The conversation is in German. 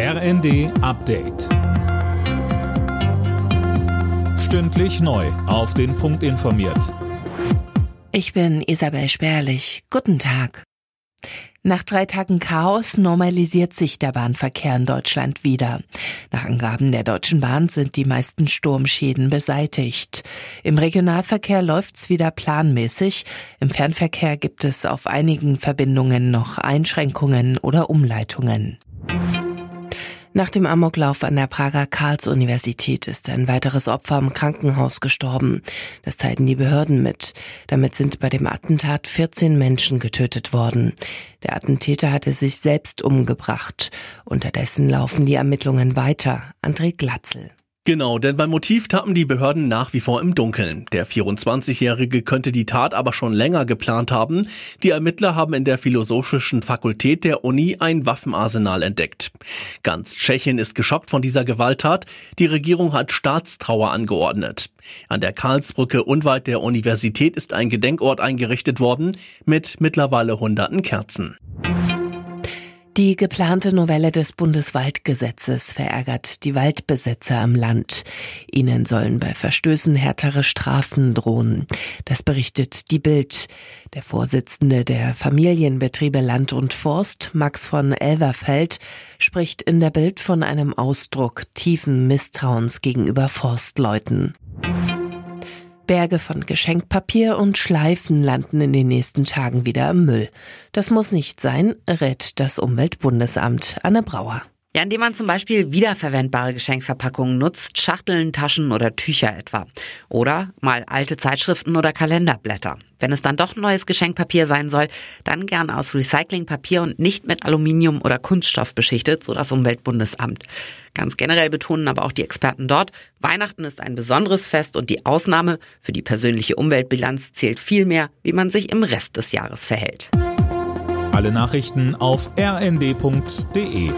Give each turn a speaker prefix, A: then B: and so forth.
A: RND Update. Stündlich neu. Auf den Punkt informiert.
B: Ich bin Isabel Spärlich. Guten Tag. Nach drei Tagen Chaos normalisiert sich der Bahnverkehr in Deutschland wieder. Nach Angaben der Deutschen Bahn sind die meisten Sturmschäden beseitigt. Im Regionalverkehr läuft's wieder planmäßig. Im Fernverkehr gibt es auf einigen Verbindungen noch Einschränkungen oder Umleitungen. Nach dem Amoklauf an der Prager Karls-Universität ist ein weiteres Opfer im Krankenhaus gestorben. Das teilten die Behörden mit. Damit sind bei dem Attentat 14 Menschen getötet worden. Der Attentäter hatte sich selbst umgebracht. Unterdessen laufen die Ermittlungen weiter. André Glatzel.
C: Genau, denn beim Motiv tappen die Behörden nach wie vor im Dunkeln. Der 24-Jährige könnte die Tat aber schon länger geplant haben. Die Ermittler haben in der Philosophischen Fakultät der Uni ein Waffenarsenal entdeckt. Ganz Tschechien ist geschockt von dieser Gewalttat. Die Regierung hat Staatstrauer angeordnet. An der Karlsbrücke unweit der Universität ist ein Gedenkort eingerichtet worden mit mittlerweile hunderten Kerzen.
B: Die geplante Novelle des Bundeswaldgesetzes verärgert die Waldbesitzer im Land. Ihnen sollen bei Verstößen härtere Strafen drohen. Das berichtet die Bild. Der Vorsitzende der Familienbetriebe Land und Forst, Max von Elverfeld, spricht in der Bild von einem Ausdruck tiefen Misstrauens gegenüber Forstleuten. Berge von Geschenkpapier und Schleifen landen in den nächsten Tagen wieder im Müll. Das muss nicht sein, rät das Umweltbundesamt Anne Brauer.
D: Ja, indem man zum Beispiel wiederverwendbare Geschenkverpackungen nutzt, Schachteln, Taschen oder Tücher etwa. Oder mal alte Zeitschriften oder Kalenderblätter. Wenn es dann doch neues Geschenkpapier sein soll, dann gern aus Recyclingpapier und nicht mit Aluminium oder Kunststoff beschichtet, so das Umweltbundesamt. Ganz generell betonen aber auch die Experten dort, Weihnachten ist ein besonderes Fest und die Ausnahme für die persönliche Umweltbilanz zählt viel mehr, wie man sich im Rest des Jahres verhält.
A: Alle Nachrichten auf rnd.de